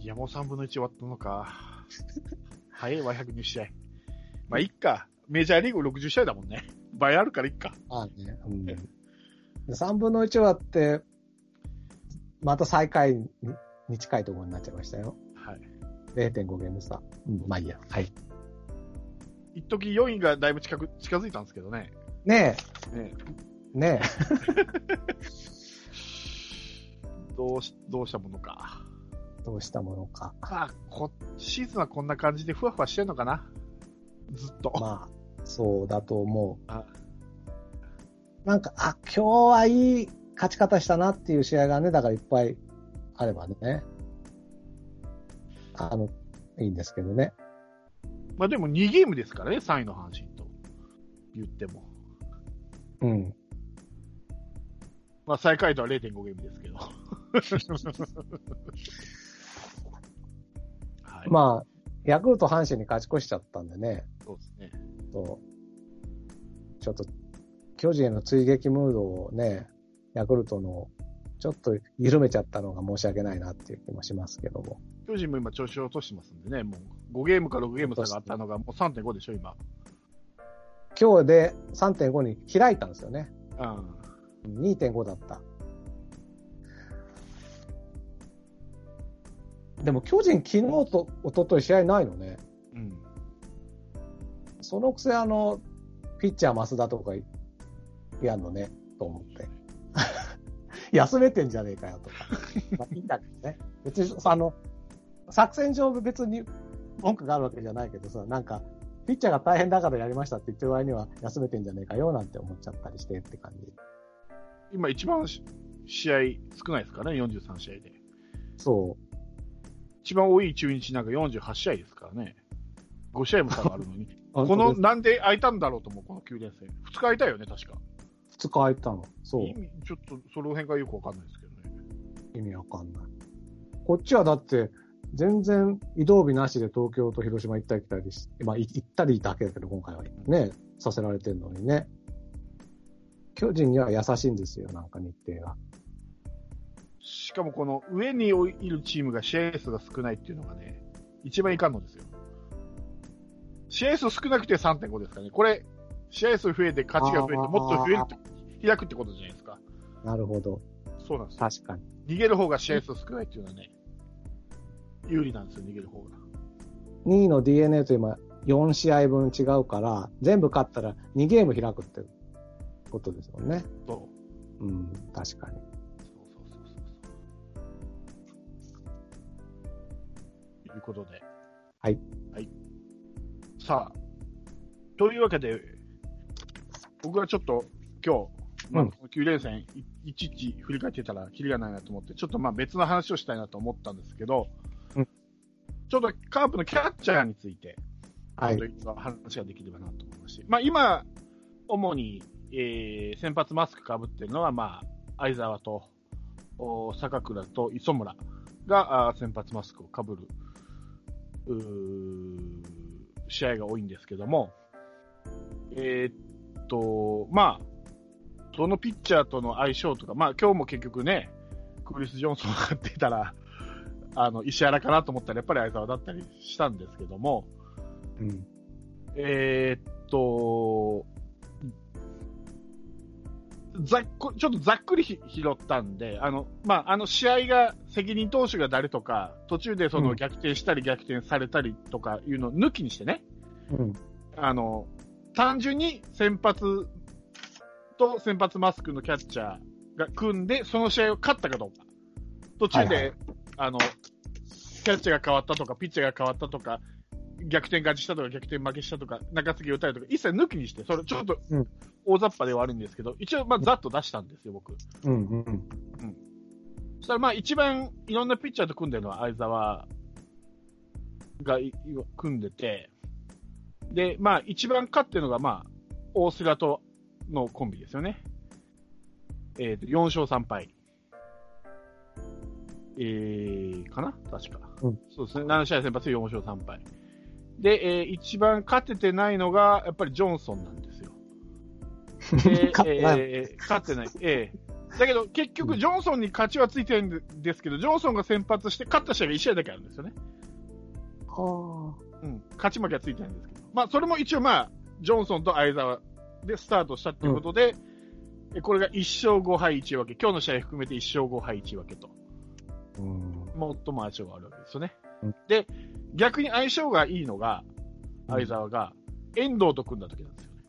いや、もう3分の1終わったのか。早いわ、120試合。まあ、いっか。メジャーリーグ60試合だもんね。倍あるからいっか。ああね。うん。3分の1はって、また最下位にに近いところになっちゃいましたよ。はい。0.5ゲーム差。うん、まあいいや。はい。一時4位がだいぶ近く、近づいたんですけどね。ねねえ、ね どうし、どうしたものか。え、どうしたものか。まあ、こ、シーズンはこんな感じでふわふわしてんのかなずっと。まあ、そうだと思う。あなんか、あ、今日はいい勝ち方したなっていう試合がね、だからいっぱいあればね。あの、いいんですけどね。まあでも2ゲームですからね、3位の阪神と。言っても。うん。まあ最下位とは0.5ゲームですけど。はい。まあ、ヤクルト阪神に勝ち越しちゃったんでね。そうですね。そうちょっと、巨人への追撃ムードをね、ヤクルトの、ちょっと緩めちゃったのが申し訳ないなっていう気もしますけども。巨人も今調子を落としてますんでね、もう5ゲームか6ゲーム差があったのがもう3.5でしょ、今。今日で3.5に開いたんですよね。うん。2.5だった。でも巨人昨日と一昨日試合ないのね。うん。そそのくせあの、ピッチャー増田とかやんのね、と思って。休めてんじゃねえかよとか。まあいいんだけどね。別に、あの、作戦上別に文句があるわけじゃないけどさ、なんか、ピッチャーが大変だからやりましたって言ってる場合には休めてんじゃねえかよなんて思っちゃったりしてって感じ。今一番し試合少ないですからね、43試合で。そう。一番多い中日なんか48試合ですからね。5試合も差があるのに。ここの、なんで空いたんだろうと思う、この9連戦。2日空いたよね、確か。二日空いたの。そう。意味ちょっと、その辺がよくわかんないですけどね。意味わかんない。こっちはだって、全然移動日なしで東京と広島行ったり来たりし、まあい行ったりだけだけど今回はね、させられてるのにね。巨人には優しいんですよ、なんか日程が。しかもこの上にいるチームが試合数が少ないっていうのがね、一番いかんのですよ。試合数少なくて3.5ですからね。これ、試合数増えて勝ちが増えてもっと増えるって、開くってことじゃないですか。なるほど。そうなんですよ。確かに。逃げる方が試合数少ないっていうのはね、有利なんですよ、逃げる方が。2位の DNA と今4試合分違うから、全部勝ったら2ゲーム開くってことですもんね。そう。うん、確かに。いうことで。はい。はい。さあ、というわけで、僕はちょっと今日、まあ、うんこの9連戦、いいちいち振り返ってたらキリがないなと思って、ちょっとまあ別の話をしたいなと思ったんですけど、うんちょっとカープのキャッチャーについて、はい話ができればなと思いまして、まあ今、主に、えー先発マスクかぶってるのは、まあ、相沢と、お坂倉と磯村があー先発マスクをかぶる、試合が多いんですけども、えーっと、まあ、そのピッチャーとの相性とか、まあ今日も結局ね、クリス・ジョンソンが出たら、あの、石原かなと思ったらやっぱり相沢だったりしたんですけども、うん。えーっと、ざっく、ちょっとざっくりひ拾ったんで、あの、まあ、あの試合が、責任投手が誰とか、途中でそうのん逆転したり逆転されたりとかいうのを抜きにしてね、うん。あの、単純に先発と先発マスクのキャッチャーが組んで、その試合を勝ったかどうか。途中で、はいはいあの、キャッチャーが変わったとか、ピッチャーが変わったとか、逆転勝ちしたとか、逆転負けしたとか、中継ぎ打たれたとか、一切抜きにして、それちょっとうん大雑把ではあるんですけど、一応、まあ、ざっと出したんですよ、僕。うん。うん。そしたら、まあ、一番いろんなピッチャーと組んでるのは相沢がい組んでて、で、まあ、一番勝ってるのが、まあ、大菅とのコンビですよね。えっ、と、4勝3敗。えー、かな？確か。うんそうですね。7試合先発で4勝3敗。で、えー一番勝ててないのが、やっぱりジョンソンなんですよ。で勝ってないえー勝ってない。えだけど、結局、ジョンソンに勝ちはついてるんですけど、ジョンソンが先発して、勝った試合が1試合だけあるんですよね。はうん、勝ち負けはついてないんですけど。まあ、それも一応まあ、ジョンソンと相沢でスタートしたっていうことで、えこれが1勝5敗1分け。今日の試合含めて1勝5敗1分けと。あ。うん。最も相性があるわけですよね。うんで、逆に相性がいいのが、相沢が、遠藤と組んだ時なんですよね。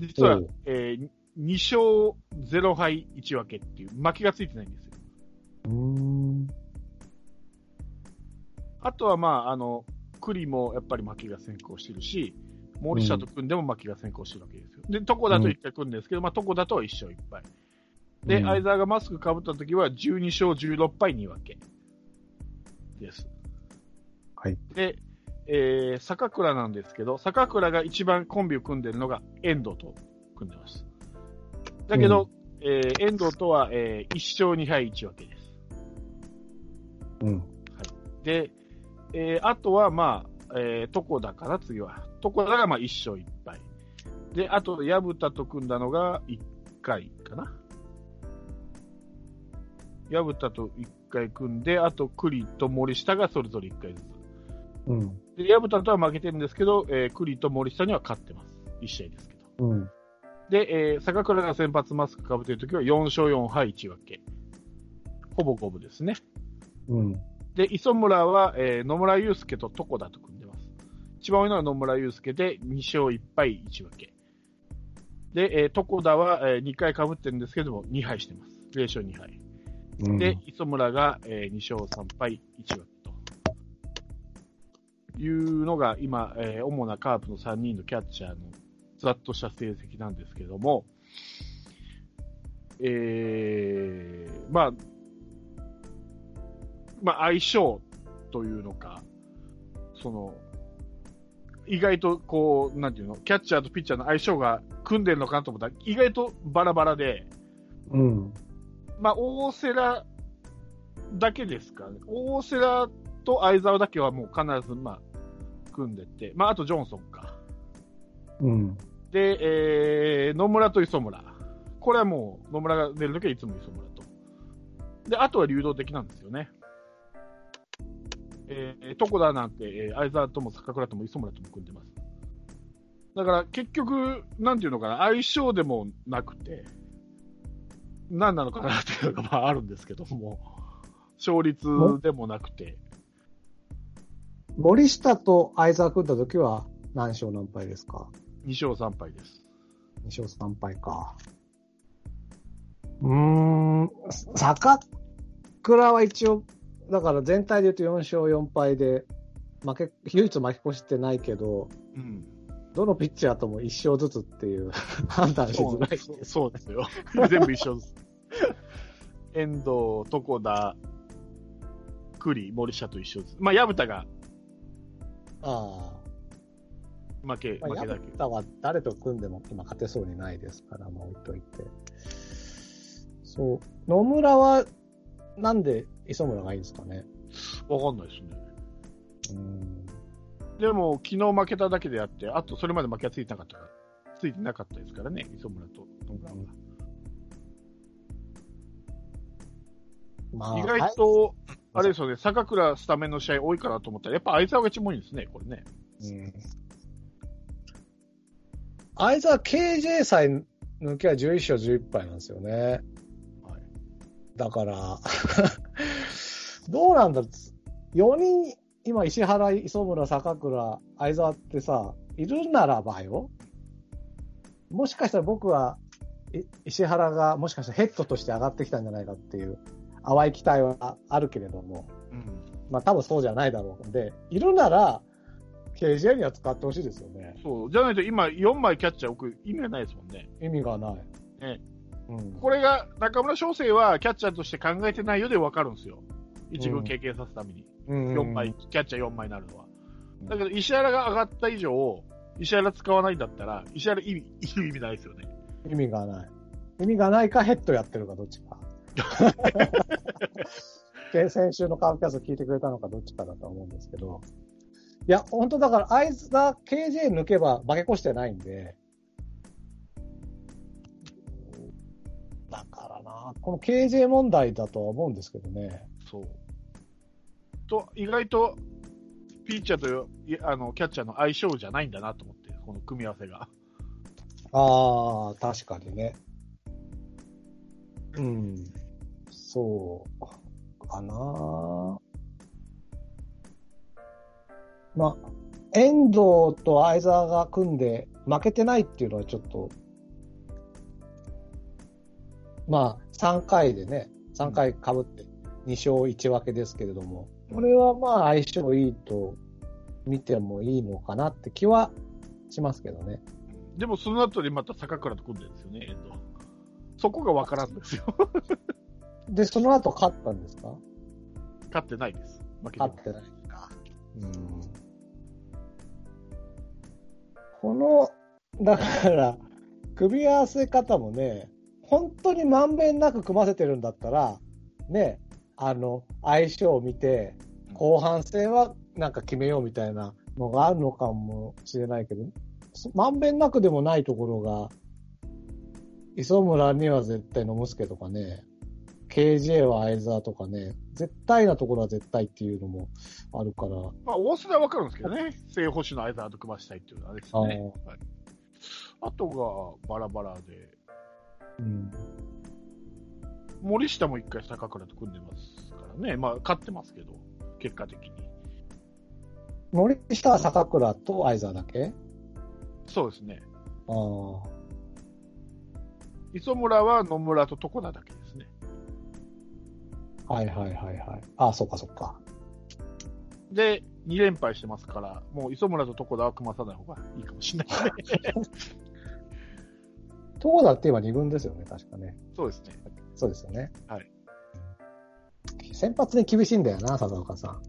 実はえー、2勝0敗1分けっていう負けがついてないんですよ。うん。あとはまあ、あの、栗もやっぱり負けが先行してるし、森下と組んでも負けが先行してるわけですよ。で、床田と1回組んでるんですけど、まあ、床田とは1勝1敗。で、うん相沢がマスク被った時は12勝16敗2分けです。はい。で、えー、坂倉なんですけど、坂倉が一番コンビを組んでるのが遠藤と組んでます。だけど、えー遠藤とは、えー1勝2敗1分けです。うん。で、えーあとは、まあ、えー、床田かな、次は。床田がまあ1勝1敗。で、あと、薮田と組んだのが1回かな。薮田と1回組んで、あと、栗と森下がそれぞれ1回ずつ。うん。で、薮田とは負けてるんですけど、えー、栗と森下には勝ってます。1試合ですけど。うん。で、えー坂倉が先発マスクかぶってるときは4勝4敗1分け。ほぼ五分ですね。うん。で、磯村は、えー野村祐介と床田と組んでます。一番多いのは野村祐介で2勝1敗1分け。で、えー床田は、え2回被ってるんですけども、2敗してます。0勝2敗。うん。で、磯村が、え2勝3敗1分けと。いうのが今、えー主なカープの3人のキャッチャーのざっとした成績なんですけども、えー、まあ、まあ、相性というのか、その、意外とこう、なんていうの、キャッチャーとピッチャーの相性が組んでるのかなと思ったら、意外とバラバラで、うん。まあ、大瀬良だけですかね。大瀬良と相沢だけはもう必ず、まあ、組んでて、まあ、あとジョンソンか。うん。で、えー、野村と磯村。これはもう、野村が出るときはいつも磯村と。で、あとは流動的なんですよね。えー、床田なんて、えー、相沢とも坂倉とも磯村とも組んでます。だから結局、なんていうのかな、相性でもなくて、何なのかなっていうのがまああるんですけども、勝率でもなくて、森下と相沢組んだ時は何勝何敗ですか？2勝3敗です。2勝3敗か。うーん、坂倉は一応、だから全体で言うと4勝4敗で、負け、唯一負け越してないけど、うん。どのピッチャーとも1勝ずつっていう 判断しづらい。そうそうですよ。全部一緒です。遠藤、床田、栗、森下と一緒です。まあ、薮田があ負け、あ。まあ、負けだけ薮。田は誰と組んでも今勝てそうにないですから、まあ置いといて。そう。野村は、なんで磯村がいいんですかね？わかんないですね。うん。でも、昨日負けただけであって、あとそれまで負けはついてなかったから、ついてなかったですからね、磯村と野村は。まあ、意外と、あれですよね、坂倉スタメンの試合多いかなと思ったら、やっぱ相沢が一番多いんですね、これね。うん。相沢 KJ さえ抜けは11勝11敗なんですよね。はい。だから、どうなんだろう。4人、今石原、磯村、坂倉、相沢ってさ、いるならばよ。もしかしたら僕は、い石原がもしかしたらヘッドとして上がってきたんじゃないかっていう淡い期待はあるけれども、うん。まあ多分そうじゃないだろうので、いるなら、KJ には使ってほしいですよね。そう。じゃないと今4枚キャッチャー置く意味がないですもんね。意味がない。ねうん。これが、中村翔成はキャッチャーとして考えてないようで分かるんですよ。一軍経験さすために。うん4枚、キャッチャー4枚になるのは。だけど、石原が上がった以上、石原使わないんだったら、石原意味、意味ないですよね。意味がない。意味がないかヘッドやってるかどっちか。で先週のカープキャスト聞いてくれたのかどっちかだと思うんですけど。いや、本当だから、あいつが KJ 抜けば負け越してないんで、だからな、この KJ 問題だとは思うんですけどね。そう。と、意外と、ピッチャーといあのキャッチャーの相性じゃないんだなと思って、この組み合わせが。ああ、確かにね。うん。そう、かな。まあ、遠藤と相沢が組んで負けてないっていうのはちょっと、まあ、3回でね、3回被って2勝1分けですけれども、これはまあ相性いいと見てもいいのかなって気はしますけどね。でもその後にまた坂倉と組んでるんですよね、遠藤。そこがわからんですよ。で、その後勝ったんですか？勝ってないです。負け勝ってないか。うん。この、だから、組み合わせ方もね、本当にまんべんなく組ませてるんだったら、ね、あの、相性を見て、後半戦はなんか決めようみたいなのがあるのかもしれないけど、まんべんなくでもないところが、磯村には絶対野村助とかね、KJ は相沢とかね、絶対なところは絶対っていうのもあるから、まあ、大須田はわかるんですけどね。正捕手の相沢と組ましたいっていうのはですよね。はい、あとがバラバラで、うん、森下も一回坂倉と組んでますからね。まあ、勝ってますけど、結果的に。森下は坂倉と相沢だけ？そうですね。ああ。磯村は野村と床田だけ。はいはいはいはい。ああ、そっかそっか。で、2連敗してますから、もう磯村と床田は組まさない方がいいかもしれないね。東田って今2軍ですよね、確かね。そうですね。そうですよね。はい。先発に厳しいんだよな、笹岡さん。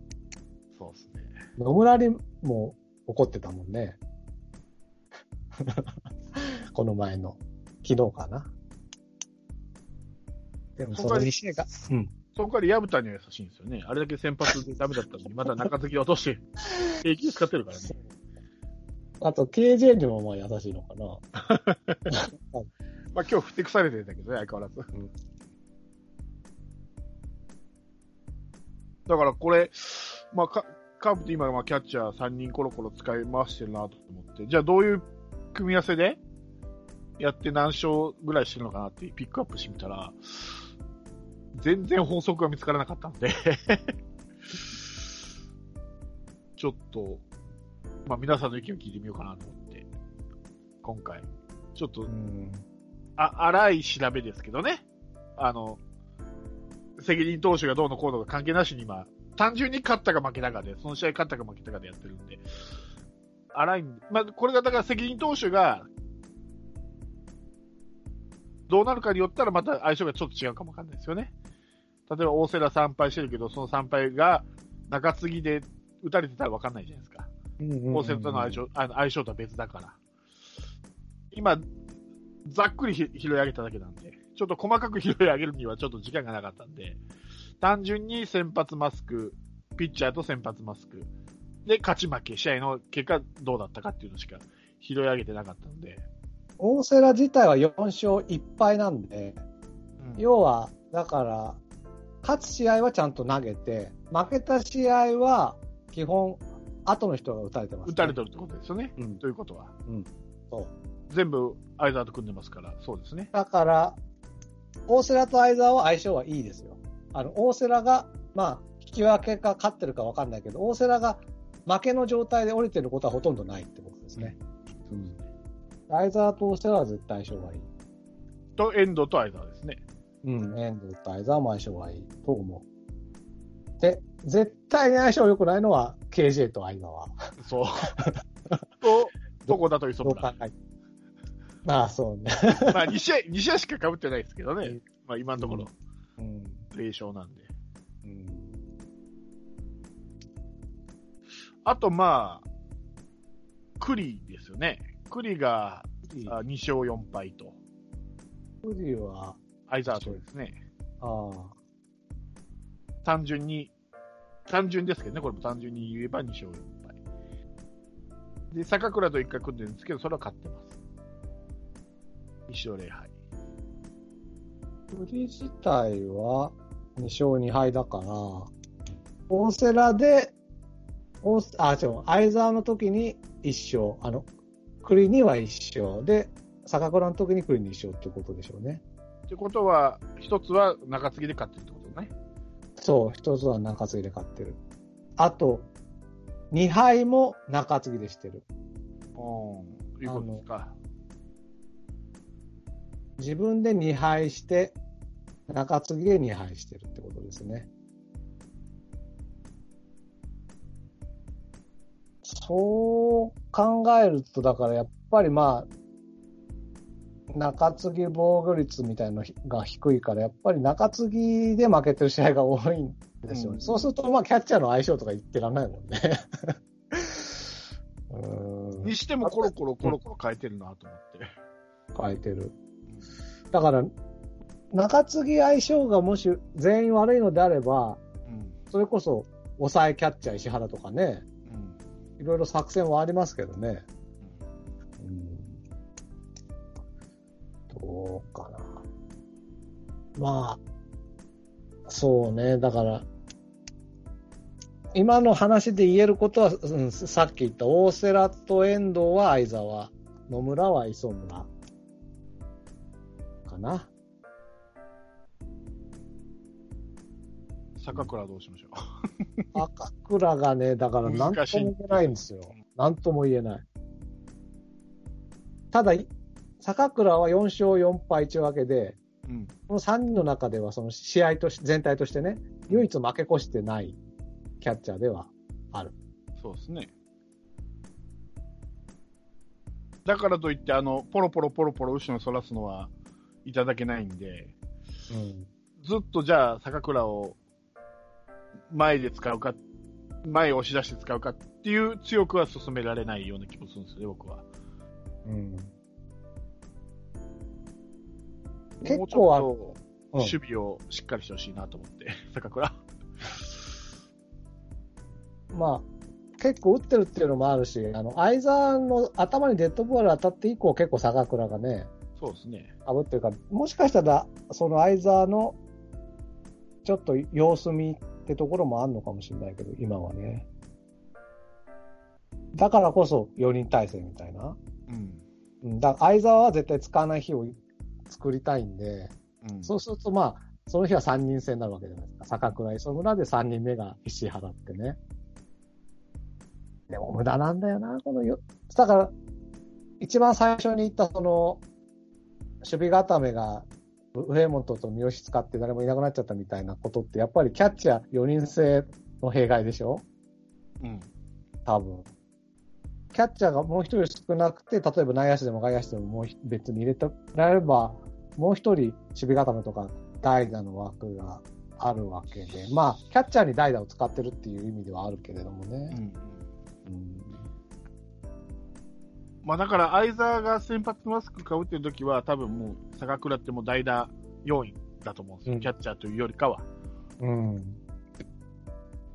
そうですね。野村にも怒ってたもんね。この前の。昨日かな。でもその2試合が。うん。そこから矢蓋には優しいんですよね。あれだけ先発でダメだったのに、また中継ぎ落として、平気で使ってるからね。あと、KJ にもまあ優しいのかな。まあ今日ふてくされてるんだけどね、相変わらず。んだからこれ、まあカカープって今、まあキャッチャー3人コロコロ使い回してるなと思って、じゃあどういう組み合わせでやって何勝ぐらいしてるのかなってピックアップしてみたら、全然法則が見つからなかったんで ちょっと、まあ皆さんの意見を聞いてみようかなと思って、今回、ちょっとうん。あ、荒い調べですけどね。あの、責任投手がどうのこうのか関係なしに今、単純に勝ったか負けたかで、その試合勝ったか負けたかでやってるんで、荒いんで、まあ、これがだから責任投手が、どうなるかによったらまた相性がちょっと違うかもわかんないですよね。例えば大瀬良3敗してるけど、その3敗が中継ぎで打たれてたらわかんないじゃないですか。大瀬良との相性あの相性とは別だから。今、ざっくりひ拾い上げただけなんで、ちょっと細かく拾い上げるにはちょっと時間がなかったんで、単純に先発マスク、ピッチャーと先発マスク、で、勝ち負け、試合の結果どうだったかっていうのしか拾い上げてなかったんで、大瀬良自体は4勝1敗なんで、うん要は、だから、勝つ試合はちゃんと投げて、負けた試合は基本、後の人が打たれてます、ね。打たれてるってことですよね。うん。ということは。そう。全部、相沢と組んでますから、そうですね。だから、大瀬良と相沢は相性はいいですよ。あの、大瀬良が、まあ、引き分けか勝ってるか分かんないけど、大瀬良が負けの状態で降りてることはほとんどないってことですね。うん。相沢と大瀬良は絶対相性がいい。と、遠藤と相沢ですね。うん、遠藤と相沢も相性がいいと思う。で、絶対に相性良くないのは KJ と相沢。そう。と、どこだと磯村。考えてまあ、そうね。まあ、2試合、2試合しか被ってないですけどね。まあ、今のところ、うん。0勝なんで。うん。あと、まあ、栗ですよね。栗があ2勝4敗と。富士は、相沢とですね。ああ、単純に、単純ですけどね、これも単純に言えば2勝4敗。で、坂倉と1回組んでるんですけど、それは勝ってます。1勝0敗。栗自体は2勝2敗だから、大瀬良で、大瀬あ、違う、相沢の時に1勝、あの、栗には1勝で、坂倉の時に栗に1勝ってことでしょうね。ってことは、一つは中継ぎで勝ってるってことね。そう、一つは中継ぎで勝ってる。あと、2敗も中継ぎでしてる。うん。いうことですか。自分で2敗して、中継ぎで2敗してるってことですね。そう考えると、だからやっぱりまあ、中継ぎ防御率みたいなのが低いから、やっぱり中継ぎで負けてる試合が多いんですよね。うんそうすると、まあ、キャッチャーの相性とか言ってらんないもんね。うーんにしてもコロコロコロコロ変えてるなと思って。変えてる。だから、中継ぎ相性がもし全員悪いのであれば、うん。それこそ抑えキャッチャー石原とかね、うん。いろいろ作戦はありますけどね。うん、どうかな。まあ、そうね、だから、今の話で言えることは、うん、さっき言った大瀬良と遠藤は相沢、野村は磯村。かな。坂倉どうしましょう。赤倉がね、だから何とも言えないんですよ。何とも言えない。ただ、坂倉は4勝4敗1分けで、うん。この3人の中ではその試合とし全体としてね、唯一負け越してないキャッチャーではある。そうですね。だからといって、あの、ポロポロポロポロ後ろにそらすのはいただけないんで、うん。ずっとじゃあ坂倉を前で使うか、前を押し出して使うかっていう強くは進められないような気もするんですよね、僕は。うん。も結構あうん守備をしっかりしてほしいなと思って、坂倉。まあ、結構打ってるっていうのもあるし、あの、相沢の頭にデッドボール当たって以降結構坂倉がね、そうですね。かぶってるから、もしかしたら、その相沢の、ちょっと様子見ってところもあるのかもしれないけど、今はね。だからこそ4人体制みたいな。うん。うん、だから相沢は絶対使わない日を作りたいんで、うん、そうするとまあ、その日は3人制になるわけじゃないですか。坂倉磯村で3人目が石原ってね。でも無駄なんだよな、このよ。だから、一番最初に言ったその、守備固めが、ウェイモントと三好使って誰もいなくなっちゃったみたいなことって、やっぱりキャッチャー4人制の弊害でしょ？うん。多分。キャッチャーがもう一人少なくて、例えば内野手でも外野手でももう別に入れてられれば、もう一人守備固めとか代打の枠があるわけで、まあ、キャッチャーに代打を使ってるっていう意味ではあるけれどもうね。ん。うんまあだから、相沢が先発マスクかぶってる時は、多分もう、坂倉ってもう代打要員だと思うんですよ。うんキャッチャーというよりかは。うん。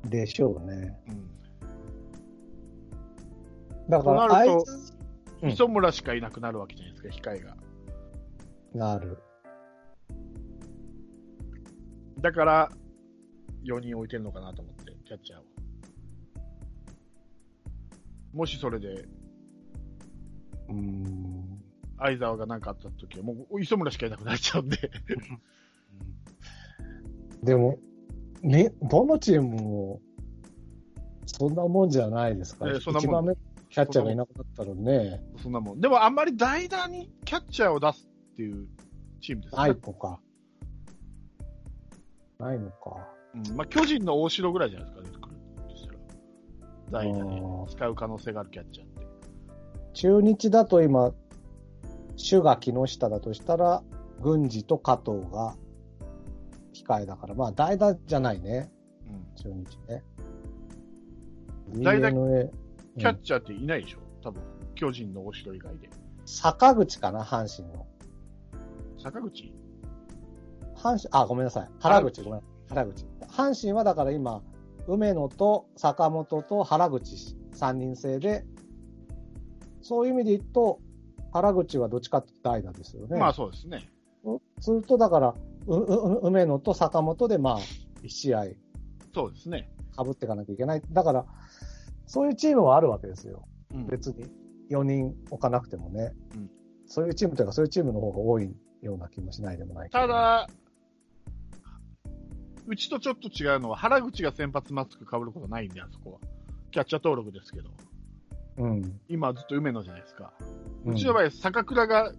でしょうね。うん。だから、となると磯村しかいなくなるわけじゃないですか、控えが。なる。だから、4人置いてるのかなと思って、キャッチャーを。もしそれで、うん。相沢が何かあった時は、もう磯村しかいなくなっちゃうんで。でも、ね、どのチームも、そんなもんじゃないですか。ええそんなもん一番目、キャッチャーがいなくなったらね、そんなもん。でもあんまり代打にキャッチャーを出すっていうチームですね。ないのか。ないのか。うん、まあ、巨人の大城ぐらいじゃないですかね。代打あにー使う可能性があるキャッチャー。中日だと今、主が木下だとしたら、郡司と加藤が控えだから、まあ代打じゃないね、うん。中日ね。代打 DNA キャッチャーっていないでしょ？多分。巨人の大城以外で。坂口かな、阪神の。坂口？阪神、あ、ごめんなさい。原口、ごめん。原口。阪神はだから今、梅野と坂本と原口3人制で、そういう意味で言うと、原口はどっちかって代打ですよね。まあそうですね。すると、だから、うう梅野と坂本で、まあ、1試合そうですね。被っていかなきゃいけない。だから、そういうチームはあるわけですよ。うん別に4人置かなくてもね。うんそういうチームというか、そういうチームの方が多いような気もしないでもないた、だ、うちとちょっと違うのは、原口が先発マスク被ることないんで、あそこは。キャッチャー登録ですけど。うん。今ずっと梅野じゃないですか。ううちの場合、坂倉が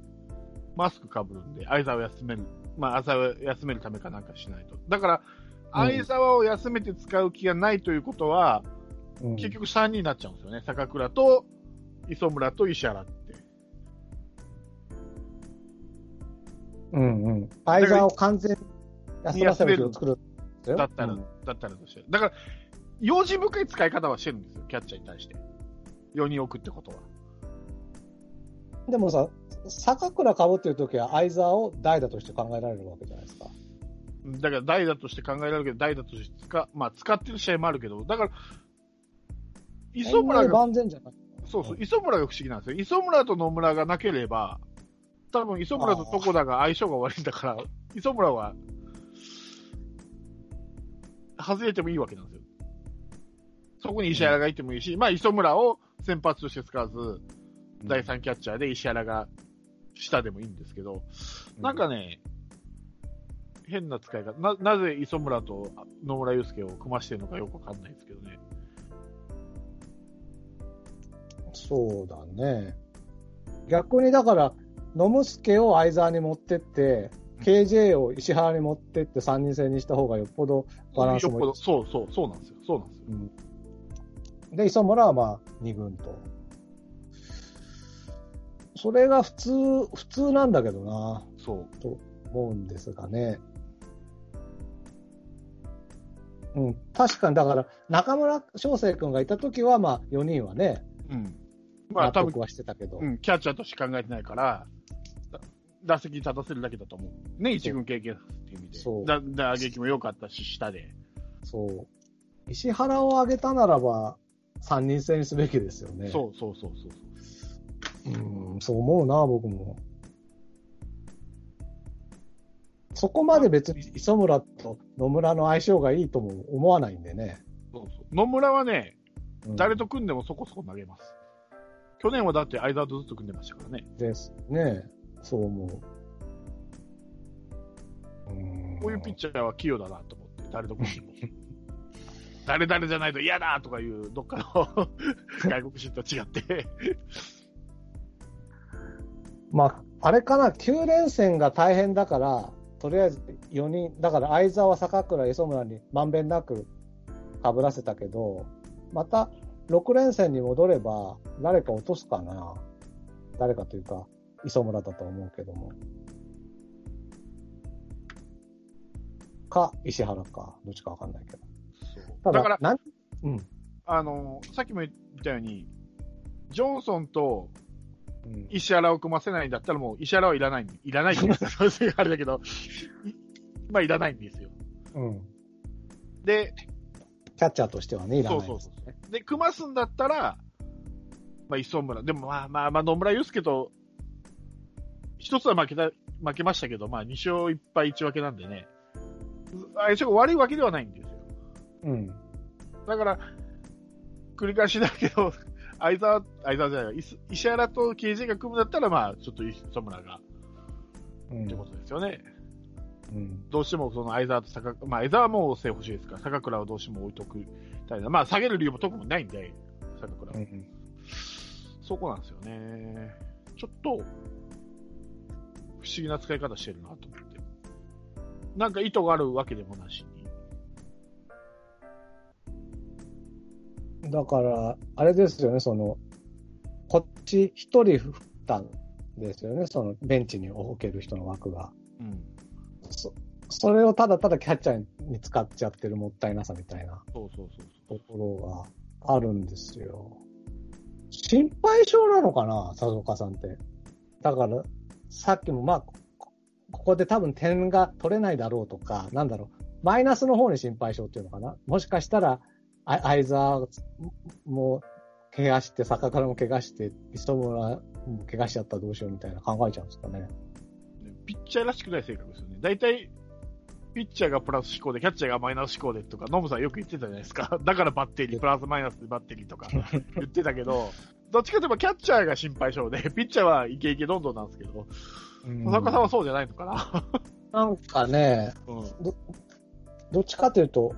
マスク被るんで、相沢を休める。まあ、相沢を休めるためかなんかしないと。だから、うん相沢を休めて使う気がないということは、うん結局3人になっちゃうんですよね。坂倉と磯村と石原って。うんうん。相沢を完全に休ませる作る。だったら、うんだったらとして。だから、用心深い使い方はしてるんですよ、キャッチャーに対して。4人置くってことは。でもさ、坂倉被ってる時は相沢を代打として考えられるわけじゃないですか。だから代打として考えられるけど、代打として使,、まあ、使ってる試合もあるけど、だから、磯村が、万全じゃない。そうそう、磯村が不思議なんですよ。磯村と野村がなければ、多分磯村と床田が相性が悪いんだから、磯村は、外れてもいいわけなんですよ。そこに石原がいてもいいし、まあ磯村を先発として使わず、第3キャッチャーで石原が下でもいいんですけど、なんかね、変な使い方。な、なぜ磯村と野村祐介を組ましてるのかよくわかんないですけどね。そうだね。逆にだから、野村助を相沢に持ってって、KJ を石原に持ってって3人制にした方がよっぽどバランスもいいよっぽど、そうそう、そうなんですよ。そうなんですよ。うん、で、磯村はまあ2軍と。それが普通、普通なんだけどな、そう。と思うんですがね。うん、確かに、だから、中村翔成君がいたときは、まあ、4人はね、うん。まあ多分、はしてたけど、うん、キャッチャーとして考えてないから、だ打席に立たせるだけだと思う。ね、一軍経験っていう意味で。そうだ、打撃も良かったし、下で。そう。石原を挙げたならば、3人制にすべきですよね。そうそうそうそうそう。うん、そう思うな、僕も。そこまで別に磯村と野村の相性がいいとも思わないんでね。そうそう野村はね、うん誰と組んでもそこそこ投げます。去年はだって相沢とずっと組んでましたからね。ですね。そう思う。うんこういうピッチャーは器用だなと思って、誰と組んでも。誰々じゃないと嫌だとかいう、どっかの 外国人と違って。まあ、あれかな、9連戦が大変だから、とりあえず4人、だから相沢、坂倉、磯村にまんべんなくかぶらせたけど、また6連戦に戻れば、誰か落とすかな。誰かというか、磯村だと思うけども。か、石原か、どっちかわかんないけど。ただから、なんうん、あの、さっきも言ったように、ジョンソンとうん、石原を組ませないんだったらもう石原はいらないんいらないって言ったらあれだけど、いまあいらないんですよ。うん。で、キャッチャーとしてはね、いらそないですうそうそうそう。で、組ますんだったら、まあ磯村、でもまあまあまあ野村祐介と、一つは負けた、負けましたけど、まあ2勝1敗1分けなんでね、相性が悪いわけではないんですよ。うん。だから、繰り返しだけど、相沢、相沢じゃないわ石石原と KJ が組むんだったら、まあ、ちょっと磯村が、うんってことですよね。うん。どうしてもその相沢と坂、まあ、相沢はもう正欲しいですから、坂倉はどうしても置いとくたいな。まあ、下げる理由も特にないんで、坂倉は。うんそこなんですよね。ちょっと、不思議な使い方してるなと思って。なんか意図があるわけでもなしに。だから、あれですよね、その、こっち一人振ったんですよね、そのベンチに置ける人の枠が。うん。そそれをただただキャッチャーに使っちゃってるもったいなさみたいなそうそうそうそう。ところがあるんですよ。心配性なのかな、佐岡さんって。だから、さっきもまあ、こここで多分点が取れないだろうとか、なんだろう、マイナスの方に心配性っていうのかな。もしかしたら、あ相沢も怪我して、坂倉も怪我して、磯村も怪我しちゃったらどうしようみたいな考えちゃうんですかね。ピッチャーらしくない性格ですよね。大体、ピッチャーがプラス思考で、キャッチャーがマイナス思考でとか、ノブさんよく言ってたじゃないですか。だからバッテリー、プラスマイナスでバッテリーとか 言ってたけど、どっちかといえばキャッチャーが心配性で、ピッチャーはイケイケどんどんなんですけど、田中さんはそうじゃないのかな？なんかね、うん。どっちかというと、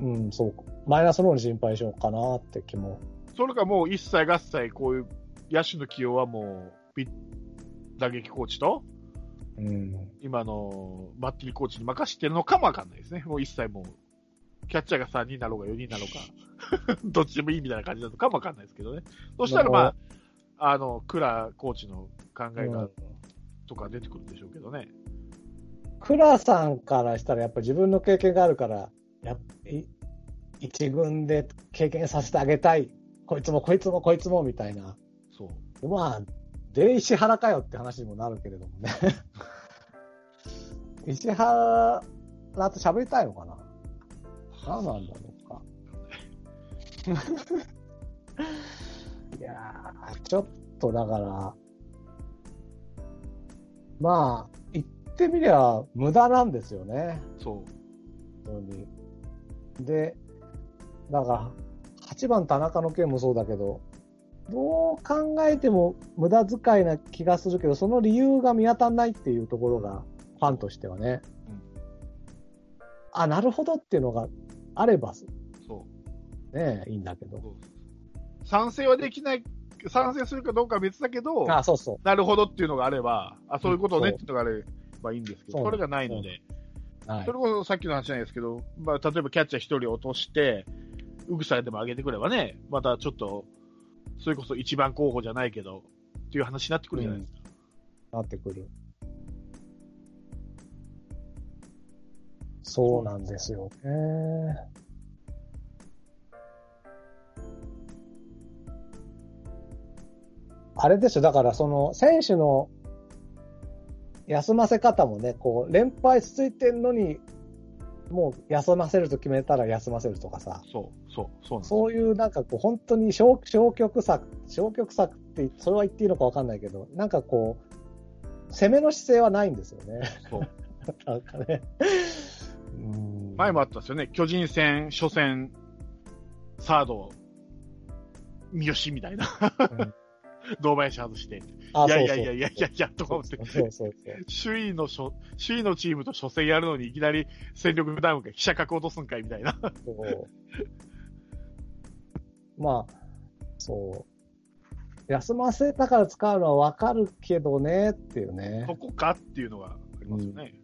うん、そう、マイナスの方に心配しようかなって気も。それかもう一切合切こういう野手の起用はもう、ピッ打撃コーチと、うん。今のバッテリーコーチに任せてるのかもわかんないですね。もう一切もう、キャッチャーが3人なろうが4人なろうか、どっちでもいいみたいな感じなのかもわかんないですけどね。そしたらまあ、あの、クラコーチの考えが、とか出てくるんでしょうけどね。クラさんからしたらやっぱ自分の経験があるから、や一軍で経験させてあげたい。こいつもこいつもこいつもみたいな。そう。まあ、で、石原かよって話にもなるけれどもね。石原と喋りたいのかな？何なんだろうか。いやー、ちょっとだから、まあ、言ってみりゃ無駄なんですよね。そう。本当に。で、だから、8番田中の件もそうだけど、どう考えても無駄遣いな気がするけど、その理由が見当たんないっていうところが、ファンとしてはね、うん。あ、なるほどっていうのがあればそう。ね、いいんだけど。賛成はできない、賛成するかどうかは別だけど、あ、そうそう。なるほどっていうのがあれば、あ、そういうことねっていうのがあればいいんですけど、それがないので、はいそれこそさっきの話ないですけど、まあ、例えばキャッチャー一人落として、ウグサでも上げてくればね、またちょっと、それこそ一番候補じゃないけど、っていう話になってくるじゃないですか。なってくる。そうなんですよね。あれですよ、だからその選手の休ませ方もね、こう、連敗続いてんのに、もう休ませると決めたら休ませるとかさ、そう、そう、そうそういうなんかこう、本当に消消極策、消極策って、それは言っていいのかわかんないけど、なんかこう、攻めの姿勢はないんですよね。そう。なんかね。うん前もあったんですよね。巨人戦、初戦、サード、三好みたいな。うん 堂林外して。あいやいやいやいやいやいや、とか思って。首位の初、首位のチームと初戦やるのにいきなり戦力ダウンか、飛車角落とすんかいみたいな。まあ、そう。休ませたから使うのはわかるけどねっていうねそ。こかっていうのがありますよね。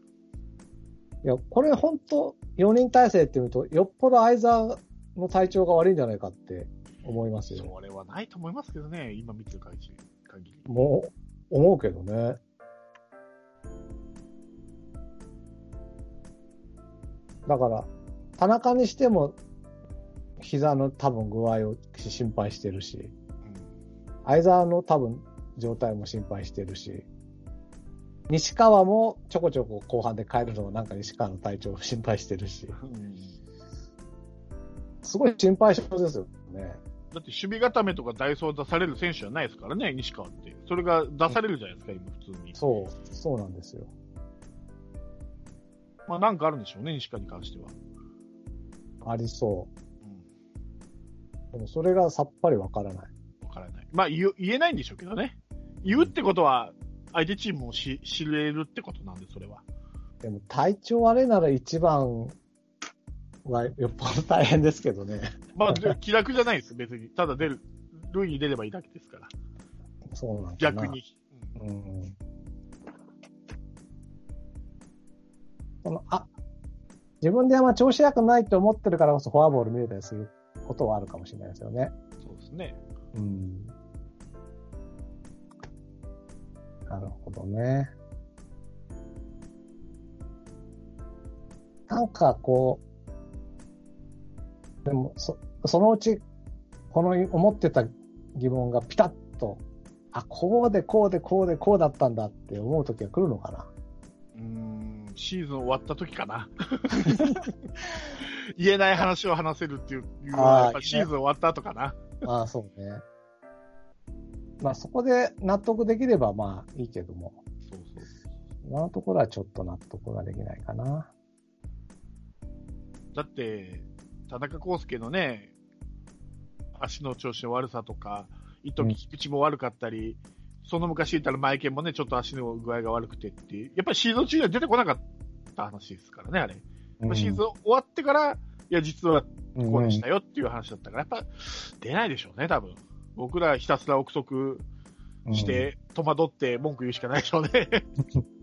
いや、これ本当4人体制っていうと、よっぽど相沢の体調が悪いんじゃないかって思いますよ。それはないと思いますけどね、今見てる限り。もう、思うけどね。だから、田中にしても、膝の多分具合を心配してるし、相沢の多分状態も心配してるし、西川もちょこちょこ後半で変えるのもなんか西川の体調を心配してるし、すごい心配性ですよね。だって守備固めとかダイソー出される選手じゃないですからね、西川って。それが出されるじゃないですか、今普通に。そう、そうなんですよ。まあなんかあるんでしょうね、西川に関しては。ありそうんう。でもそれがさっぱりわからない。わからない。まあ言う言えないんでしょうけどね。言うってことは、相手チームもし知れるってことなんで、それは。でも体調悪いなら一番はよっぽど大変ですけどね。まあ、で気楽じゃないです、別に。ただ出る、塁に出ればいいだけですから。そうなん逆。に。うんうん。その、あ、自分であんま調子良くないと思ってるからこそフォアボール見れたりすることはあるかもしれないですよね。そうですね。うん。なるほどね。なんかこう、でも、そ、そのうち、この思ってた疑問がピタッと、あ、こうでこうでこうでこうだったんだって思う時が来るのかな。うーん、シーズン終わった時かな。言えない話を話せるっていういうのは、やっぱシーズン終わった後かな。ああ、そうね。まあそこで納得できればまあいいけども。そうそう。今のところはちょっと納得ができないかな。だって、田中康介のね、足の調子の悪さとか、一時菊池も悪かったり、その昔言ったらマイケンもね、ちょっと足の具合が悪くてっていう、やっぱりシーズン中には出てこなかった話ですからね、あれ。うんシーズン終わってから、いや、実はうんこうでしたよっていう話だったから、やっぱ出ないでしょうね、多分。僕らひたすら憶測して、戸惑って文句言うしかないでしょうね。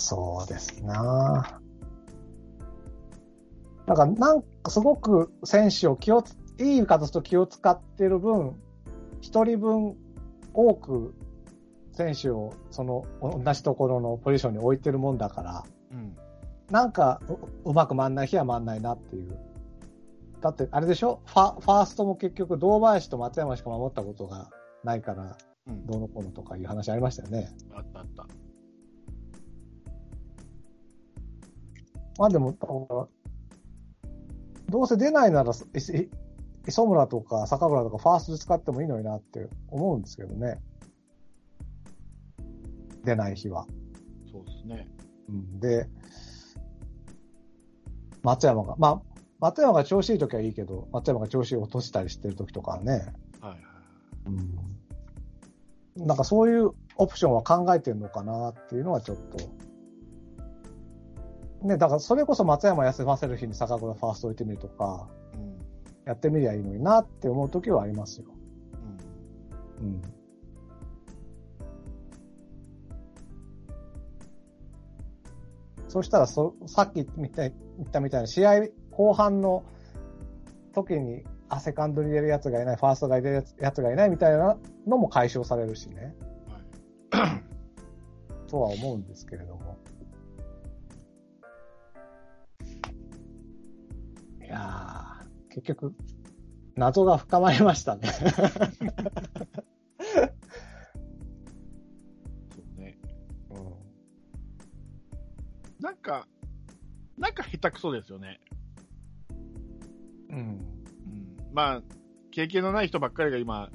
そうですななんか、なんかすごく選手を気をつ、いい形と気を使ってる分、一人分多く選手をその同じところのポジションに置いてるもんだから、うん。なんかううまく回んない日は回んないなっていう。だって、あれでしょ？ファファーストも結局、堂林と松山しか守ったことがないから、うん。どうのこうのとかいう話ありましたよね。あったあった。まあでも、どうせ出ないなら、磯村とか坂村とかファーストで使ってもいいのになって思うんですけどね。出ない日は。そうですね。うん、で、松山が、まあ、松山が調子いい時はいいけど、松山が調子を落としたりしてる時とかはね、はいはい。うん、なんかそういうオプションは考えてるのかなっていうのはちょっと。ね、だからそれこそ松山休ませる日に坂倉ファースト置いてみるとか、うん。やってみりゃいいのになって思う時はありますよ。うん。うん。そしたらそ、さっき言った言ったみたいな試合後半の時に、あ、セカンドに入れるやつがいない、ファーストが入れるやつやつがいないみたいなのも解消されるしね。はい。とは思うんですけれども。やー、結局、謎が深まりましたね。そうね。なんか、なんか下手くそですよね。うん。うん。まあ、経験のない人ばっかりが今、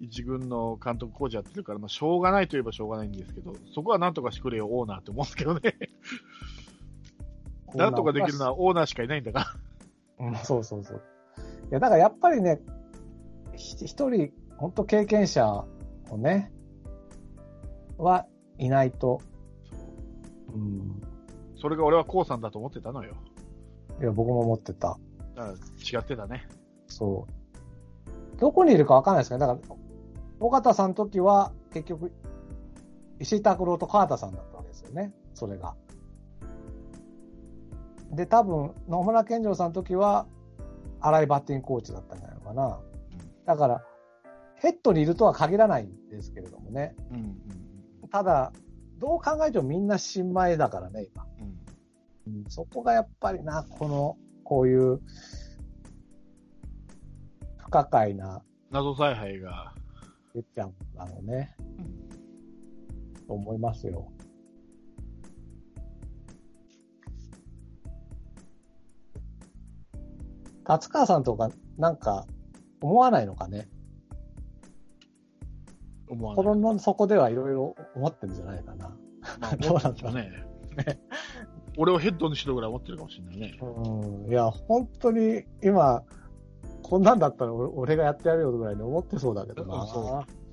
一軍の監督コーチやってるから、まあ、しょうがないといえばしょうがないんですけど、そこはなんとかしてくれよ、オーナーって思うんですけどね。なんとかできるのはオーナーしかいないんだから。うん、そうそうそう。いや、だからやっぱりね、ひ一人、本当経験者をね、はいないと、うん。それが俺はコウさんだと思ってたのよ。いや、僕も思ってた。だから違ってたね。そう。どこにいるかわかんないですけど、だから、尾形さんの時は、結局、石井拓郎と川田さんだったわけですよね、それが。で、多分、野村健丈さんの時は、荒井バッティングコーチだったんじゃないのかな。だから、ヘッドにいるとは限らないんですけれどもね。うん。うん。ただ、どう考えてもみんな新米だからね、今。うん。うんそこがやっぱりな、この、こういう、不可解な謎采配が。てっちゃんなのね、うんと思いますよ。達川さんとか、なんか、思わないのかね？思わない。心の底ではいろいろ思ってるんじゃないかな。まあ、どうなんだろう思ってるね。俺をヘッドにしろぐらい思ってるかもしれないね。うん。いや、本当に今、こんなんだったら俺俺がやってやるよぐらいに思ってそうだけどな。うんそう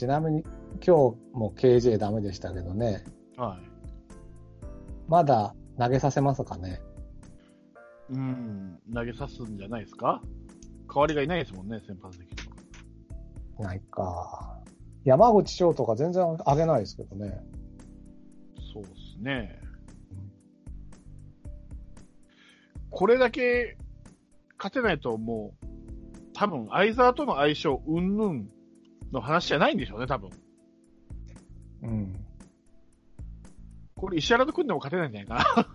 ちなみに今日も KJ ダメでしたけどね、はい。まだ投げさせますかね？うん、投げさすんじゃないですか？代わりがいないですもんね、先発的に。ないか。山口翔とか全然上げないですけどね。そうですね。これだけ勝てないともう、多分、相沢との相性、うんぬんの話じゃないんでしょうね、多分。うん。これ石原と組んでも勝てないんじゃないかな。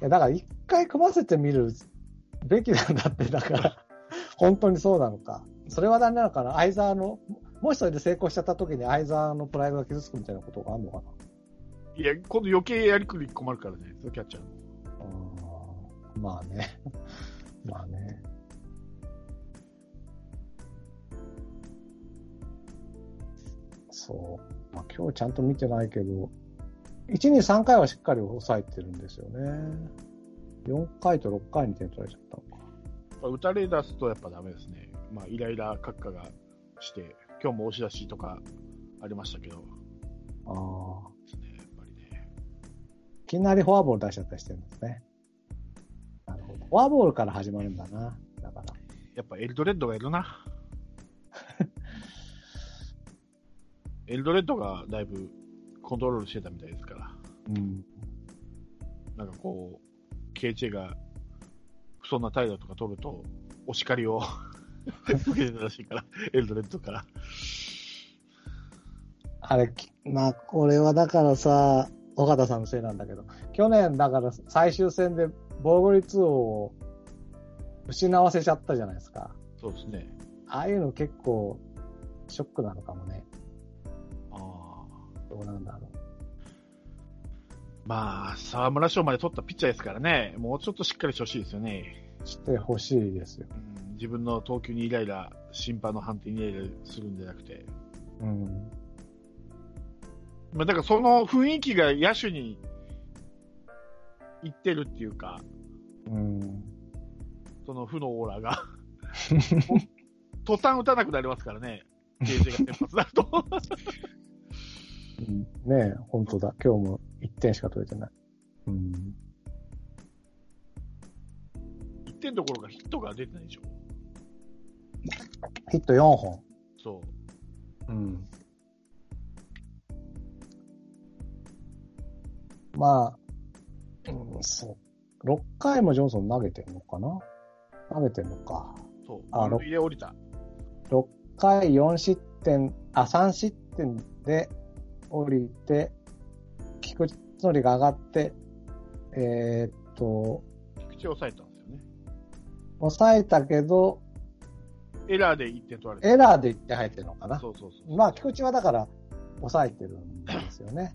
いや、だから一回組ませてみるべきなんだって、だから、本当にそうなのか。それは何なのかな相沢のもしそれで成功しちゃった時に相沢のプライドが傷つくみたいなことがあるのかないや、今度余計やりくり困るからね、キャッチャーの。あーまあね。まあね。そう。まあ今日ちゃんと見てないけど、1、2、3回はしっかり抑えてるんですよね。4回と6回に点取られちゃったのか。打たれ出すとやっぱダメですね。まあ、イライラ閣下がして、今日も押し出しとかありましたけど、ああ。ですね、やっぱりね。いきなりフォアボール出しちゃったりしてるんですね。なるほど。フォアボールから始まるんだな。だから。やっぱエルドレッドがいるな。エルドレッドがだいぶコントロールしてたみたいですから、うん。なんかこう、ケイチェが不遜な態度とか取ると、お叱りを 受けてたらしいから、エルドレッドから。あれ、きまあ、これはだからさ、尾形さんのせいなんだけど、去年だから最終戦で防御率を失わせちゃったじゃないですか。そうですね。ああいうの結構ショックなのかもね。どうなんだろまあ、沢村賞まで取ったピッチャーですからね、もうちょっとしっかりしてほしいですよね。う。してほしいですよ。うん、自分の投球にイライラ、審判の判定にイライラするんじゃなくて。うん。まあ、だからその雰囲気が野手にいってるっていうか、うん。その負のオーラが。途端打たなくなりますからね、ゲージが先発だと。うんねえ、本当だ。今日も1点しか取れてない。うん。1点どころかヒットが出てないでしょ。ヒット4本。そう。うん。まあ、うん、そう。6回もジョンソン投げてるのかな？投げてるのか。そう。あ満塁で降りた。6回4失点、あ、3失点で降りて、菊池則が上がって、えーっと、口を抑えたんですよね。抑えたけど、エラーで1点取られた。エラーで1点入ってるのかなそうそうそう。まあ、菊池はだから、抑えてるんですよね。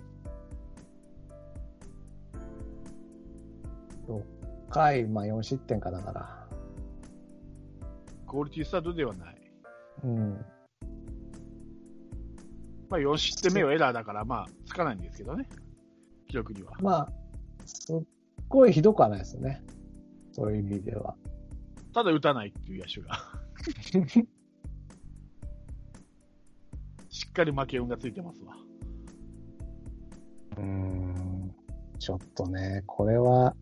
6回、まあ4失点かだから。クオリティスタートではない。うん。まあ4失点目はエラーだから、まあ、つかないんですけどね。記録には。まあ、すっごいひどくはないですね。そういう意味では。ただ打たないっていう野手が。しっかり負け運がついてますわ。うーん。ちょっとね、これは、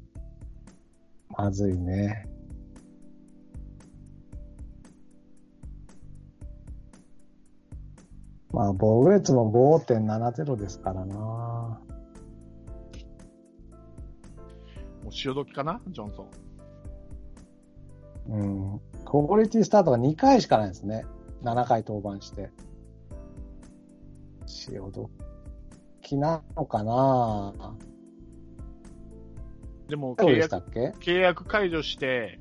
まずいね。まあ、防御率も5.70ですからな。もう潮時かな？ジョンソン。うん。クオリティスタートが2回しかないですね。7回登板して。潮時なのかなでも契約たっけ？契約解除して、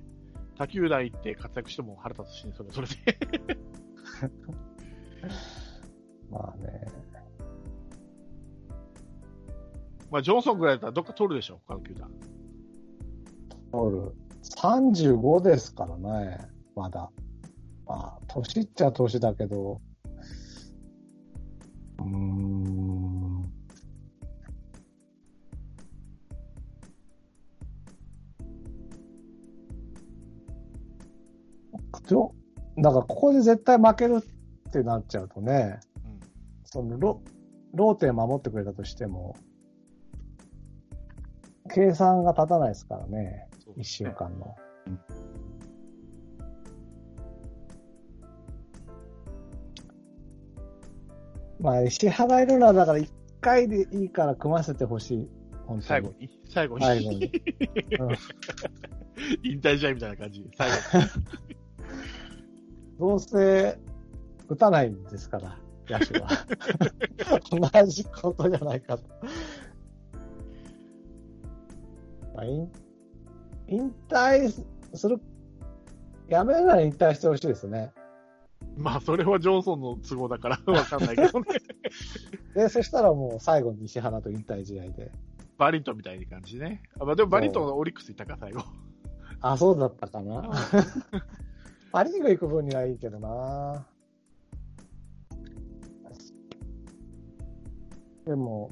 他球団行って活躍しても腹立つしね、それそれで。まあね。まあ、ジョンソンぐらいだったらどっか取るでしょ、他の球団。取る。35ですからね、まだ。まあ、年っちゃ年だけど、うーん。だからここで絶対負けるってなっちゃうとね、うん。そのロ、ローテ守ってくれたとしても、計算が立たないですからね。一週間の。まあ、石原いるのはだから一回でいいから組ませてほしい。本当に。最後に最後に最後に。うん引退試合みたいな感じ。最後に。どうせ打たないんですから、野手は。同じことじゃないかと。まあ、引引退する、やめるなら引退してほしいですね。まあ、それはジョンソンの都合だから わかんないけどね。で、そしたらもう最後に石原と引退試合で。バリントンみたいな感じね。あまあ、でもバリントンがオリックス行ったか、最後。あ、そうだったかな。パ・リーグ行く分にはいいけどな。でも、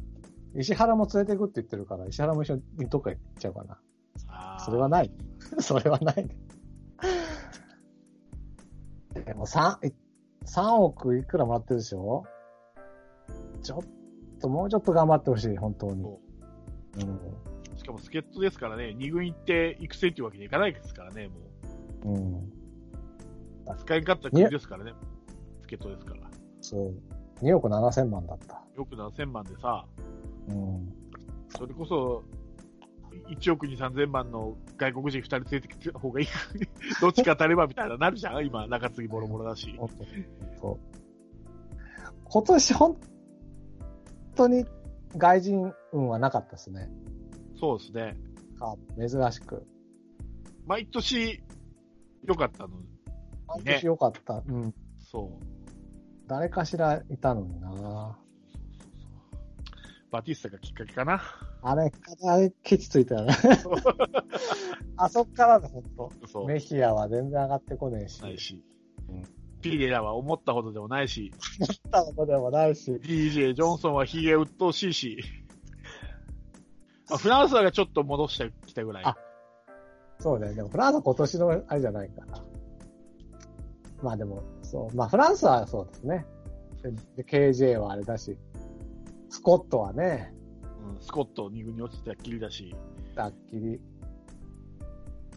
石原も連れて行くって言ってるから、石原も一緒にどっか行っちゃうかな。それはない。それはない。でも3、3億いくらもらってるでしょ？ちょっと、もうちょっと頑張ってほしい、本当に。そうん。しかも助っ人ですからね、2軍行って育成っていうわけにいかないですからね、もうん。う。使い勝った国ですからね、助っ人ですから。そう。2億7千万だった。よく7000万でさ、うん。それこそ、1億2、3000万の外国人2人連れてきた方がいい。どっちか当たればみたいななるじゃん今、中継ぎボロボロだし。今年本当に外人運はなかったですね。そうですね。カープ珍しく。毎年、良かったの。毎年良かった。うん。そう。誰かしらいたのになバティスタがきっかけかな。あれ、あれ、ケチついたよね。あそっからだ、ほんと。メヒアは全然上がってこねえし。ないしうん。ピレラは思ったほどでもないし、思ったことでもないし。DJ ジョンソンはヒゲ鬱陶しいし、まあ、フランスがちょっと戻してきたぐらい。あそうね。でもフランスは今年のあれじゃないから。まあでも、そう。まあフランスはそうですね。で、KJ はあれだし、スコットはね、うん、スコット2軍に落ちてたっきりだし。だっきり。で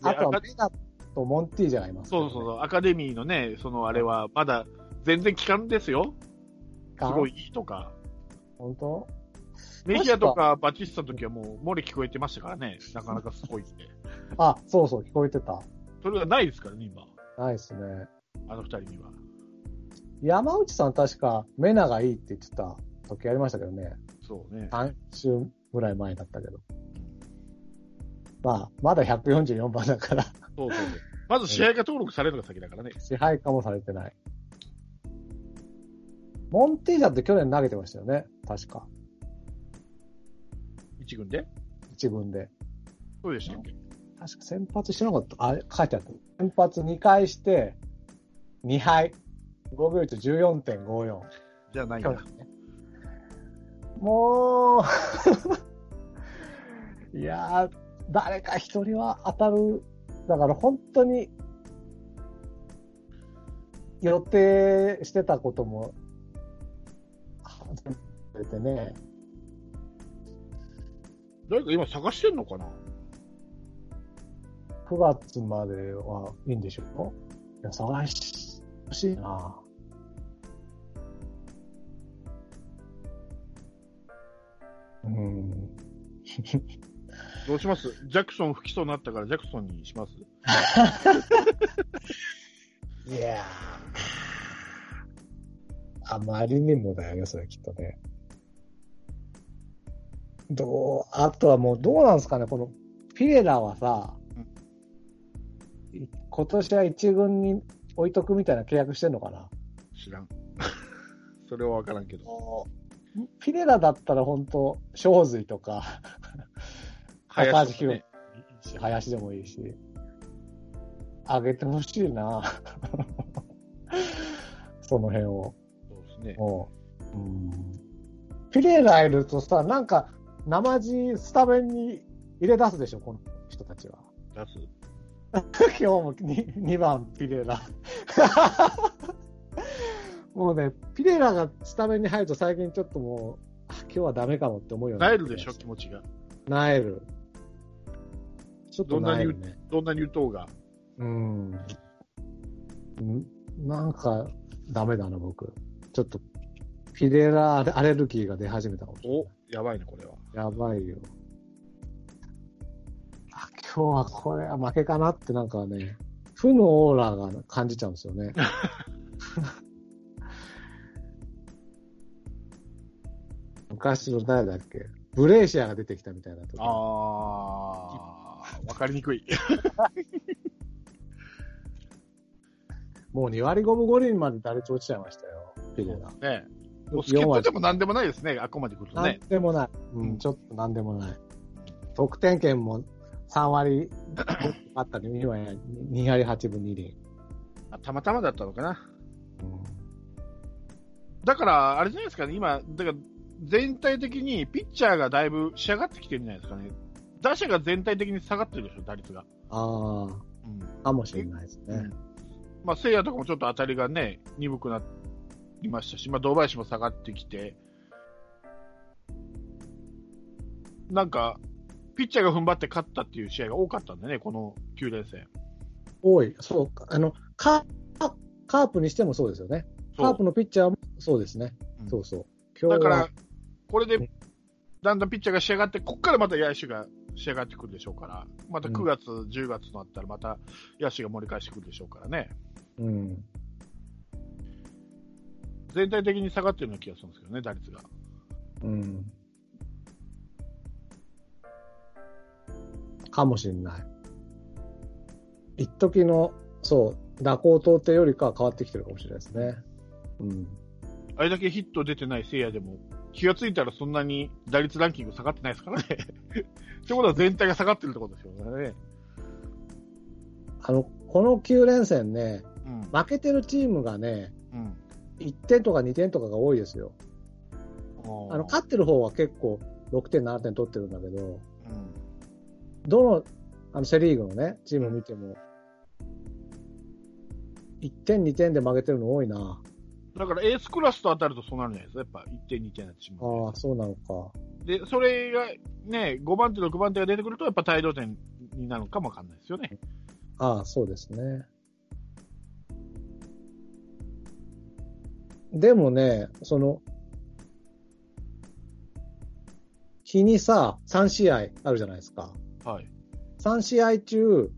あとはアカベナとモンティージャがいます、そうそうそう、アカデミーのね、そのあれは、まだ全然期間ですよ。すごいいいとか。本当？メヒアとかバチスタの時はもう漏れ聞こえてましたからね。なかなかすごいって。あ、そうそう、聞こえてた。それがないですからね、今。ないですね。あの二人には。山内さん確かメナがいいって言ってた時ありましたけどね。そうね。3週ぐらい前だったけど。まあ、まだ144番だから、そうそうそう。まず試合が登録されるのが先だからね。支配下もされてない。モンティージャって去年投げてましたよね。確か。一軍で？一軍で。そうでしたっけ？確か先発してなかった。あれ、書いてあった。先発2回して、2敗。防御率14.54。じゃあないんだ。ね。もう、いやー、誰か一人は当たる。だから本当に、予定してたことも、外れてね。誰か今探してんのかな？9月まではいいんでしょ？ういや、探し、欲しいなうん。どうします？ジャクソン不起訴になったからジャクソンにします？いやー。あまりにもだよね、それきっとね。どう、あとはもうどうなんですかね、このピレラはさ、い今年は一軍に置いとくみたいな契約してんのかな？知らん。それはわからんけど。ピレラだったら本当、正髄とか、高橋し、林でもいいし、あげてほしいな その辺を。そうですね。もう、うん。ピレラいるとさ、なんか、生地スタメンに入れ出すでしょ、この人たちは。出す 今日も 2, 2番ピレラ。もうね、ピレラがスタメンに入ると最近ちょっともう、あ今日はダメかもって思うようになえるでしょ、気持ちが。なえる。ちょっとなえるね。どんなに打とうが。うん。んなんか、ダメだな、僕。ちょっと、ピレラアレルギーが出始めたお、やばいね、これは。やばいよ。あ、今日はこれは負けかなってなんかね、負のオーラが感じちゃうんですよね。昔の誰だっけ？ブレーシアが出てきたみたいな時。あー、わかりにくい。もう2割5分5厘まで打率落ちちゃいましたよ、ピレが。ね。助っ人でも何でもないですね、あこまで来るとなんね。でもない。ううんん、ちょっとなんでもない。得点圏も3割あったり、今や2割8分2厘。あたまたまだったのかな。うんだから、あれじゃないですかね、今、だから全体的にピッチャーがだいぶ仕上がってきてるんじゃないですかね。打者が全体的に下がってるでしょ、打率が。あうん。あ、かもしれないですね。うんまあ、聖夜とかもちょっと当たりがね、鈍くなりましたし、まあ、堂林も下がってきて、なんか、ピッチャーが踏ん張って勝ったっていう試合が多かったんでね、この9連戦。多い。そうか。あの、カカープにしてもそうですよね。カープのピッチャーもそうですね。うんそうそう。だから、これでだんだんピッチャーが仕上がって、ここからまた野手が仕上がってくるでしょうから、また9月、10月となったら、また野手が盛り返してくるでしょうからね、うん。全体的に下がってるような気がするんですけどね、打率が。うん。かもしれない。一時の、そう、蛇行通ってよりかは変わってきてるかもしれないですね。うん。あれだけヒット出てない聖夜でも、気がついたらそんなに打率ランキング下がってないですからね。ってことは全体が下がってるってことですよね。あの、この9連戦ね、うん。負けてるチームがね、うん。1点とか2点とかが多いですよ。あの、勝ってる方は結構6点、7点取ってるんだけど、うん。どの、あの、セリーグのね、チーム見ても、1点、2点で負けてるの多いな。だからエースクラスと当たるとそうなるんじゃないですか？やっぱ1点、2点になってしまう。ああ、そうなのか。で、それがね、5番手、6番手が出てくると、やっぱ大量点になるのかもわかんないですよね。ああ、そうですね。でもね、その、日にさ、3試合あるじゃないですか。はい。3試合中、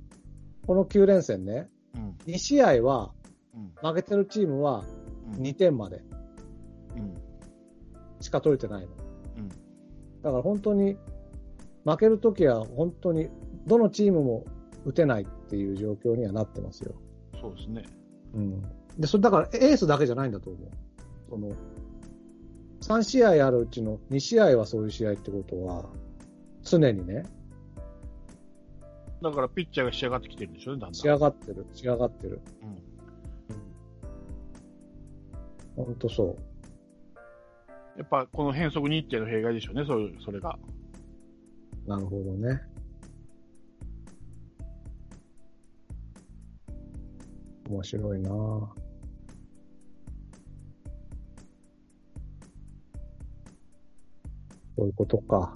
この9連戦ね、うん。2試合は、うん。負けてるチームはうん。2点までうん。しか取れてないの。うん。だから本当に、負けるときは本当に、どのチームも打てないっていう状況にはなってますよ。そうですね。うん。で、それだからエースだけじゃないんだと思う。その、3試合あるうちの2試合はそういう試合ってことは、常にね、だからピッチャーが仕上がってきてるんでしょだんだん。仕上がってる、仕上がってる。うん。ほんとそやっぱこの変則日程の弊害でしょうね、そういう、それが。う。なるほどね。面白いなぁそういうことか。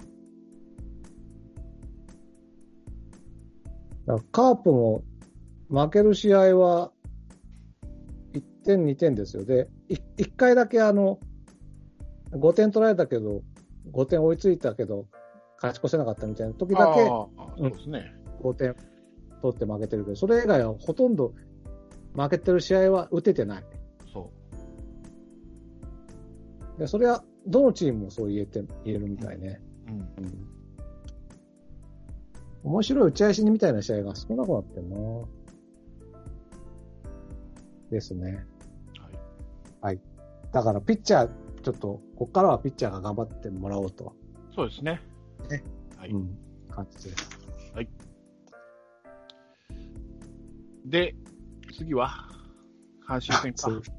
だカープも負ける試合は1点、2点ですよ。で、1回だけあの、5点取られたけど、5点追いついたけど、勝ち越せなかったみたいな時だけそうですね。5点取って負けてるけど、それ以外はほとんど負けてる試合は打ててない。そでそれはどのチームもそう言えて言えるみたいね。う。うん。うん面白い打ち合いしにみたいな試合が少なくなってるなですね。はい。だからピッチャー、ちょっと、こっからはピッチャーが頑張ってもらおうと、そうですね。ねはい。うん、感じです。で、次は、阪神戦か。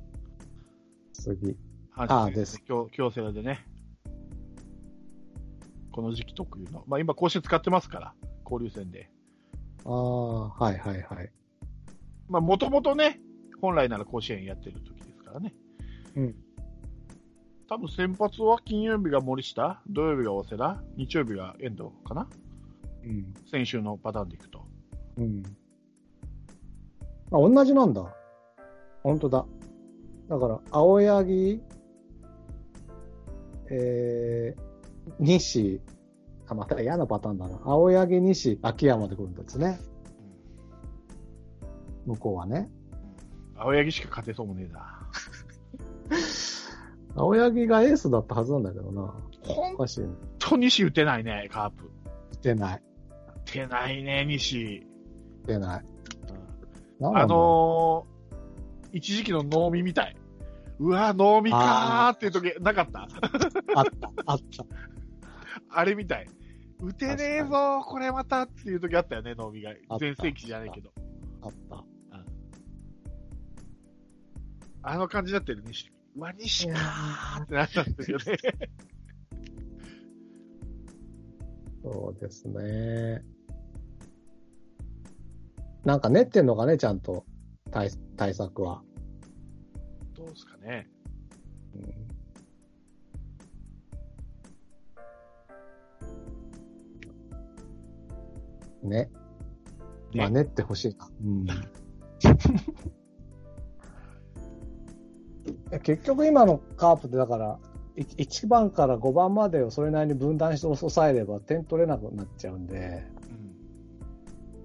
次。阪あ神戦です京京セラでね。この時期特有の。まあ今、甲子園使ってますから、交流戦で。ああ、はいはいはい。まあもともとね、本来なら甲子園やってる時ですからね。うん。多分先発は金曜日が森下、土曜日が大瀬良、日曜日が遠藤かな？うん。先週のパターンでいくと。うん。あ、同じなんだ。本当だ。だから、青柳、えー、西、あ、また嫌なパターンだな。青柳、西、秋山で来るんですね。向こうはね。青柳しか勝てそうもねえな。青柳がエースだったはずなんだけどな。ほんおかしいね。と西打てないね、カープ。打てない。打てないね、西。打てない。うんあのー一時期の能見みたい。うわ、能見かーっていう時なかった？あった、あった。あれみたい。打てねえぞこれまたっていう時あったよね、能見が全盛期じゃないけど。あった。あの感じだったよね、西。うわ、西かいやーってなったんですよね。そうですね。なんか練ってんのかね、ちゃんと対対策は。どうですかね。うんね。まあ練ってほしいな。うん。結局今のカープってだから、い1番から5番までをそれなりに分断して抑えれば点取れなくなっちゃうんで、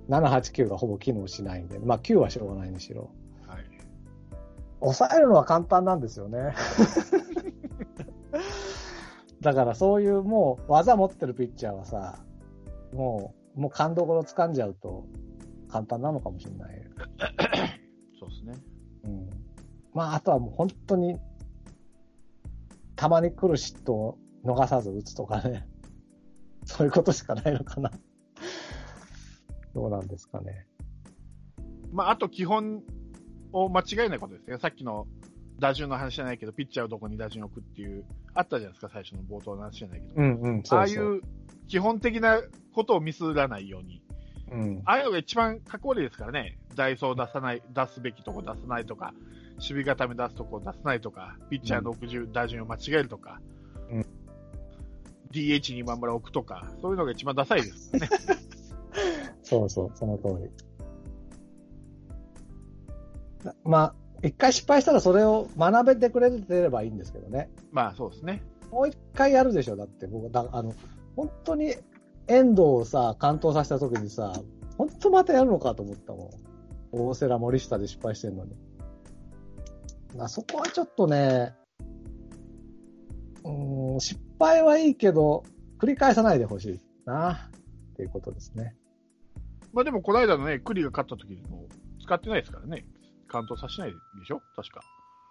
うん。7、8、9がほぼ機能しないんで、まあ9はしょうがないにしろ。はい。抑えるのは簡単なんですよね。だからそういうもう技持ってるピッチャーはさ、もう、もう勘どころ掴んじゃうと簡単なのかもしれない。まああとはもう本当に、たまに来る嫉妬を逃さず打つとかね。そういうことしかないのかな。どうなんですかね。まあ、あと基本を間違えないことですね。さっきの打順の話じゃないけど、ピッチャーをどこに打順を置くっていう、あったじゃないですか、最初の冒頭の話じゃないけど。んうん、ああいう基本的なことをミスらないように。うん。ああいうのが一番かっこ悪いですからね。ダイソー出さない、出すべきとこ出さないとか、守備固め出すとこ出さないとか、ピッチャーの60、打順を間違えるとか、うん DH に今村置くとか、そういうのが一番ダサいですね。そうそう、その通り。なまあ、一回失敗したらそれを学べてくれてればいいんですけどね。まあそうですね。もう一回やるでしょ、だって僕、だあの、本当に遠藤をさ、完投させた時にさ、本当またやるのかと思ったもん。大瀬良森下で失敗してんのに。なそこはちょっとね、うーん、失敗はいいけど、繰り返さないでほしいな、っていうことですね。まあでも、この間のね、栗が勝った時も使ってないですからね。完投させないでしょ？確か。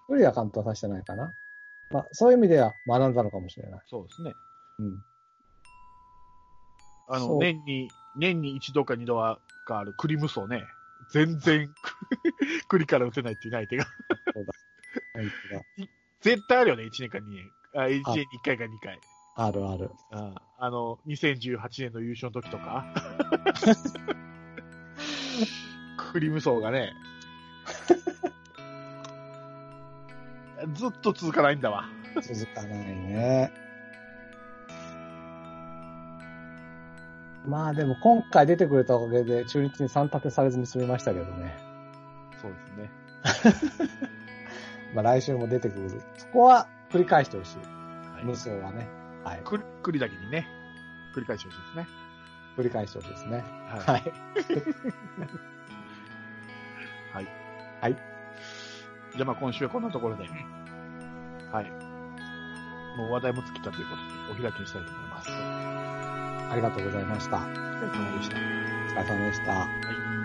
無理は完投させてないかな。まあ、そういう意味では学んだのかもしれない。そうですね。うん。あの、年に、年に一度か二度はがある栗無双ね。全然、栗から打てないっていう相手が。相手が絶対あるよね、1年か2年。あ、1年に1回か2回。あるある。ああの、2018年の優勝の時とか。栗無双がね。ずっと続かないんだわ。続かないね。まあでも今回出てくれたおかげで中日に3立てされずに済みましたけどね。そうですね。まあ来週も出てくる。そこは繰り返してほしい。はい無双はね。はい。栗栗だけにね、繰り返してほしいですね。繰り返してほしいですね。はい。はい。はい。はい。じゃあまあ今週はこんなところで。はい。もう話題も尽きたということで、お開きにしたいと思います。ありがとうございました。おお疲れ様でした。疲れ様でした。はい。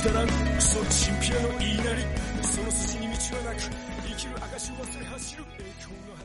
くだらん。クソチンピラの言いなり。その筋に道はなく生きる証を忘れ走る。栄光の